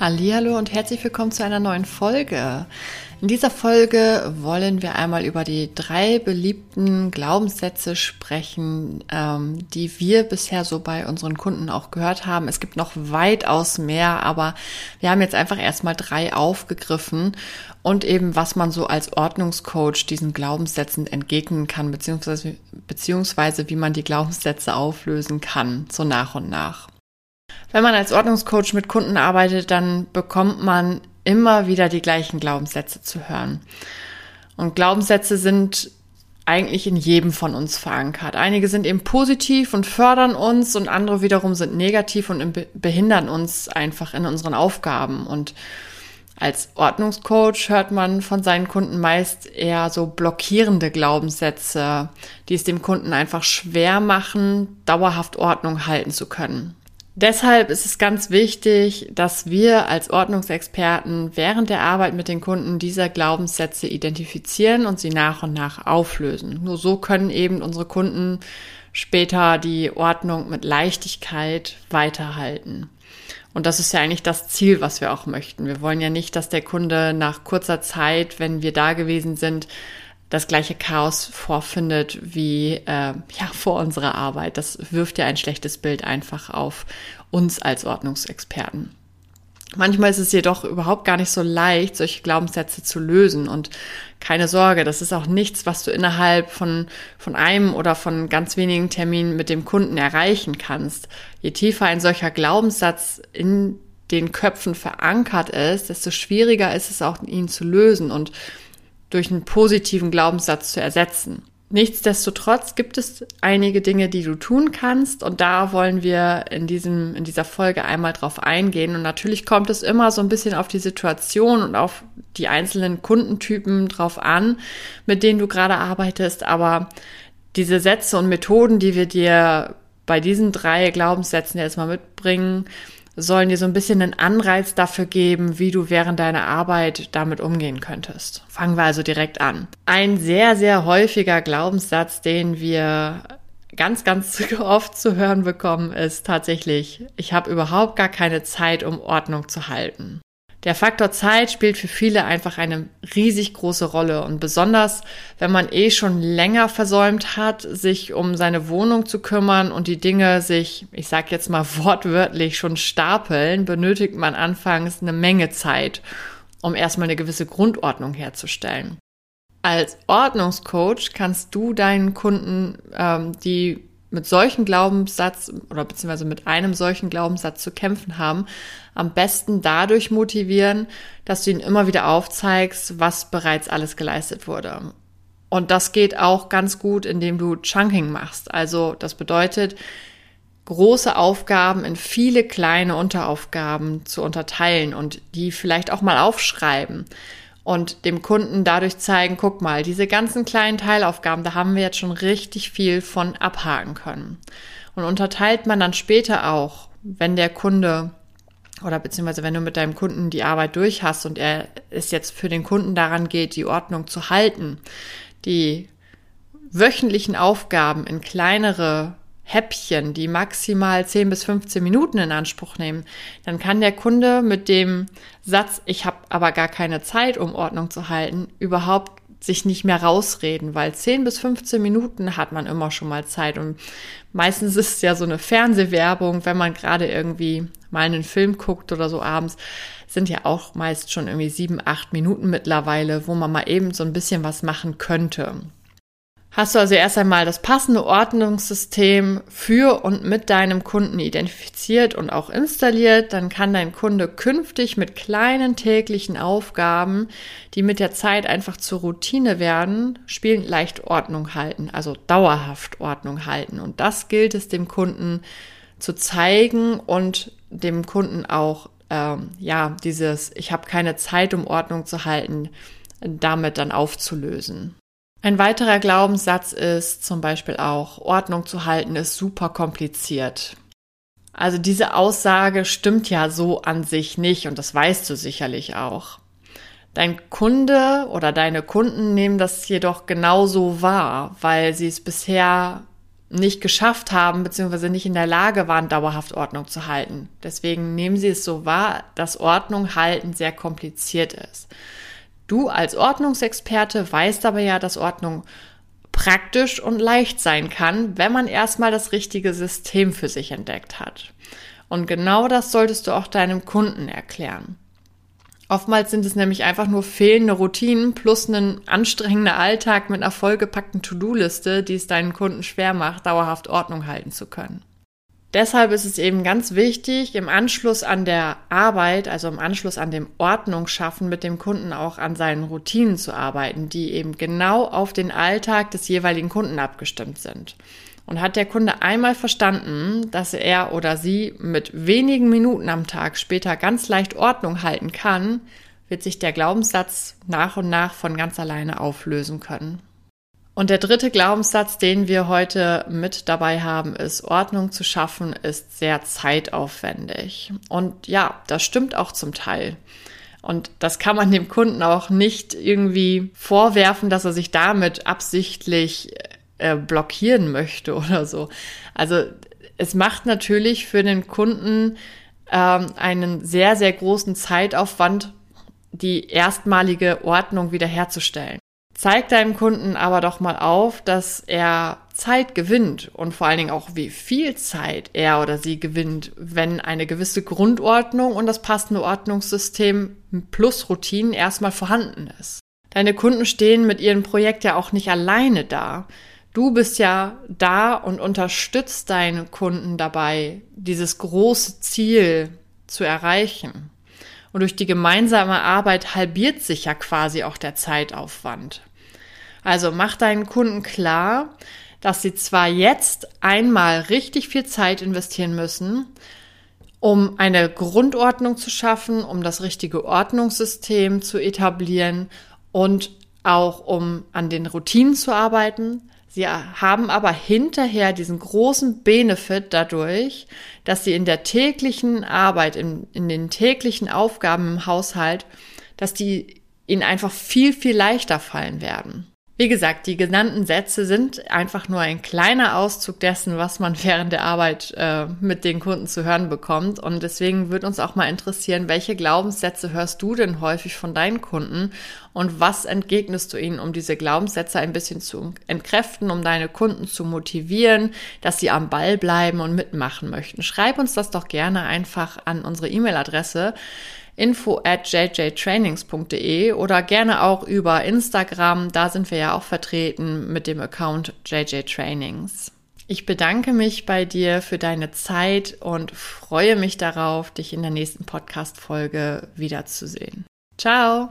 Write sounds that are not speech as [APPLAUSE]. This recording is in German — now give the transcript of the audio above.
Hallo und herzlich willkommen zu einer neuen Folge. In dieser Folge wollen wir einmal über die drei beliebten Glaubenssätze sprechen, ähm, die wir bisher so bei unseren Kunden auch gehört haben. Es gibt noch weitaus mehr, aber wir haben jetzt einfach erstmal drei aufgegriffen und eben, was man so als Ordnungscoach diesen Glaubenssätzen entgegnen kann, beziehungsweise, beziehungsweise wie man die Glaubenssätze auflösen kann, so nach und nach. Wenn man als Ordnungscoach mit Kunden arbeitet, dann bekommt man immer wieder die gleichen Glaubenssätze zu hören. Und Glaubenssätze sind eigentlich in jedem von uns verankert. Einige sind eben positiv und fördern uns und andere wiederum sind negativ und behindern uns einfach in unseren Aufgaben. Und als Ordnungscoach hört man von seinen Kunden meist eher so blockierende Glaubenssätze, die es dem Kunden einfach schwer machen, dauerhaft Ordnung halten zu können. Deshalb ist es ganz wichtig, dass wir als Ordnungsexperten während der Arbeit mit den Kunden diese Glaubenssätze identifizieren und sie nach und nach auflösen. Nur so können eben unsere Kunden später die Ordnung mit Leichtigkeit weiterhalten. Und das ist ja eigentlich das Ziel, was wir auch möchten. Wir wollen ja nicht, dass der Kunde nach kurzer Zeit, wenn wir da gewesen sind, das gleiche Chaos vorfindet wie äh, ja vor unserer Arbeit. Das wirft ja ein schlechtes Bild einfach auf uns als Ordnungsexperten. Manchmal ist es jedoch überhaupt gar nicht so leicht, solche Glaubenssätze zu lösen. Und keine Sorge, das ist auch nichts, was du innerhalb von, von einem oder von ganz wenigen Terminen mit dem Kunden erreichen kannst. Je tiefer ein solcher Glaubenssatz in den Köpfen verankert ist, desto schwieriger ist es auch, ihn zu lösen. Und durch einen positiven Glaubenssatz zu ersetzen. Nichtsdestotrotz gibt es einige Dinge, die du tun kannst und da wollen wir in diesem, in dieser Folge einmal drauf eingehen. Und natürlich kommt es immer so ein bisschen auf die Situation und auf die einzelnen Kundentypen drauf an, mit denen du gerade arbeitest. Aber diese Sätze und Methoden, die wir dir bei diesen drei Glaubenssätzen jetzt mal mitbringen, sollen dir so ein bisschen einen Anreiz dafür geben, wie du während deiner Arbeit damit umgehen könntest. Fangen wir also direkt an. Ein sehr, sehr häufiger Glaubenssatz, den wir ganz, ganz [LAUGHS] oft zu hören bekommen, ist tatsächlich, ich habe überhaupt gar keine Zeit, um Ordnung zu halten. Der Faktor Zeit spielt für viele einfach eine riesig große Rolle und besonders, wenn man eh schon länger versäumt hat, sich um seine Wohnung zu kümmern und die Dinge sich, ich sag jetzt mal [LAUGHS] wortwörtlich, schon stapeln, benötigt man anfangs eine Menge Zeit, um erstmal eine gewisse Grundordnung herzustellen. Als Ordnungscoach kannst du deinen Kunden ähm, die mit solchen Glaubenssatz oder beziehungsweise mit einem solchen Glaubenssatz zu kämpfen haben, am besten dadurch motivieren, dass du ihnen immer wieder aufzeigst, was bereits alles geleistet wurde. Und das geht auch ganz gut, indem du Chunking machst. Also das bedeutet, große Aufgaben in viele kleine Unteraufgaben zu unterteilen und die vielleicht auch mal aufschreiben und dem Kunden dadurch zeigen, guck mal, diese ganzen kleinen Teilaufgaben, da haben wir jetzt schon richtig viel von abhaken können. Und unterteilt man dann später auch, wenn der Kunde oder beziehungsweise wenn du mit deinem Kunden die Arbeit durch hast und er es jetzt für den Kunden daran geht, die Ordnung zu halten, die wöchentlichen Aufgaben in kleinere Häppchen, die maximal 10 bis 15 Minuten in Anspruch nehmen, dann kann der Kunde mit dem Satz, ich habe aber gar keine Zeit, um Ordnung zu halten, überhaupt sich nicht mehr rausreden, weil 10 bis 15 Minuten hat man immer schon mal Zeit und meistens ist es ja so eine Fernsehwerbung, wenn man gerade irgendwie mal einen Film guckt oder so abends, sind ja auch meist schon irgendwie sieben, acht Minuten mittlerweile, wo man mal eben so ein bisschen was machen könnte. Hast du also erst einmal das passende Ordnungssystem für und mit deinem Kunden identifiziert und auch installiert, dann kann dein Kunde künftig mit kleinen täglichen Aufgaben, die mit der Zeit einfach zur Routine werden, spielend leicht Ordnung halten, also dauerhaft Ordnung halten. Und das gilt es dem Kunden zu zeigen und dem Kunden auch ähm, ja, dieses, ich habe keine Zeit, um Ordnung zu halten, damit dann aufzulösen. Ein weiterer Glaubenssatz ist zum Beispiel auch, Ordnung zu halten ist super kompliziert. Also diese Aussage stimmt ja so an sich nicht und das weißt du sicherlich auch. Dein Kunde oder deine Kunden nehmen das jedoch genauso wahr, weil sie es bisher nicht geschafft haben, beziehungsweise nicht in der Lage waren, dauerhaft Ordnung zu halten. Deswegen nehmen sie es so wahr, dass Ordnung halten sehr kompliziert ist. Du als Ordnungsexperte weißt aber ja, dass Ordnung praktisch und leicht sein kann, wenn man erstmal das richtige System für sich entdeckt hat. Und genau das solltest du auch deinem Kunden erklären. Oftmals sind es nämlich einfach nur fehlende Routinen plus einen anstrengender Alltag mit einer vollgepackten To-Do-Liste, die es deinen Kunden schwer macht, dauerhaft Ordnung halten zu können. Deshalb ist es eben ganz wichtig, im Anschluss an der Arbeit, also im Anschluss an dem Ordnungsschaffen mit dem Kunden auch an seinen Routinen zu arbeiten, die eben genau auf den Alltag des jeweiligen Kunden abgestimmt sind. Und hat der Kunde einmal verstanden, dass er oder sie mit wenigen Minuten am Tag später ganz leicht Ordnung halten kann, wird sich der Glaubenssatz nach und nach von ganz alleine auflösen können. Und der dritte Glaubenssatz, den wir heute mit dabei haben, ist, Ordnung zu schaffen, ist sehr zeitaufwendig. Und ja, das stimmt auch zum Teil. Und das kann man dem Kunden auch nicht irgendwie vorwerfen, dass er sich damit absichtlich äh, blockieren möchte [LAUGHS] oder so. Also es macht natürlich für den Kunden ähm, einen sehr, sehr großen Zeitaufwand, die erstmalige Ordnung wiederherzustellen. Zeig deinem Kunden aber doch mal auf, dass er Zeit gewinnt und vor allen Dingen auch, wie viel Zeit er oder sie gewinnt, wenn eine gewisse Grundordnung und das passende Ordnungssystem plus Routinen erstmal vorhanden ist. Deine Kunden stehen mit ihrem Projekt ja auch nicht alleine da. Du bist ja da und unterstützt deine Kunden dabei, dieses große Ziel zu erreichen. Und durch die gemeinsame Arbeit halbiert sich ja quasi auch der Zeitaufwand. Also mach deinen Kunden klar, dass sie zwar jetzt einmal richtig viel Zeit investieren müssen, um eine Grundordnung zu schaffen, um das richtige Ordnungssystem zu etablieren und auch um an den Routinen zu arbeiten, Sie haben aber hinterher diesen großen Benefit dadurch, dass sie in der täglichen Arbeit, in, in den täglichen Aufgaben im Haushalt, dass die ihnen einfach viel, viel leichter fallen werden. Wie gesagt, die genannten Sätze sind einfach nur ein kleiner Auszug dessen, was man [LAUGHS] während der Arbeit äh, mit den Kunden zu hören bekommt. Und deswegen würde uns auch mal interessieren, welche Glaubenssätze hörst du denn häufig von deinen Kunden und was entgegnest du ihnen, um diese Glaubenssätze ein bisschen zu entkräften, um deine Kunden zu motivieren, dass sie am Ball bleiben und mitmachen möchten. Schreib uns das doch gerne einfach an unsere E-Mail-Adresse info at jjtrainings.de oder gerne auch über Instagram. Da sind wir ja auch vertreten mit dem Account jjtrainings. Ich bedanke mich bei dir für deine Zeit und freue mich darauf, dich in der nächsten Podcast-Folge wiederzusehen. Ciao!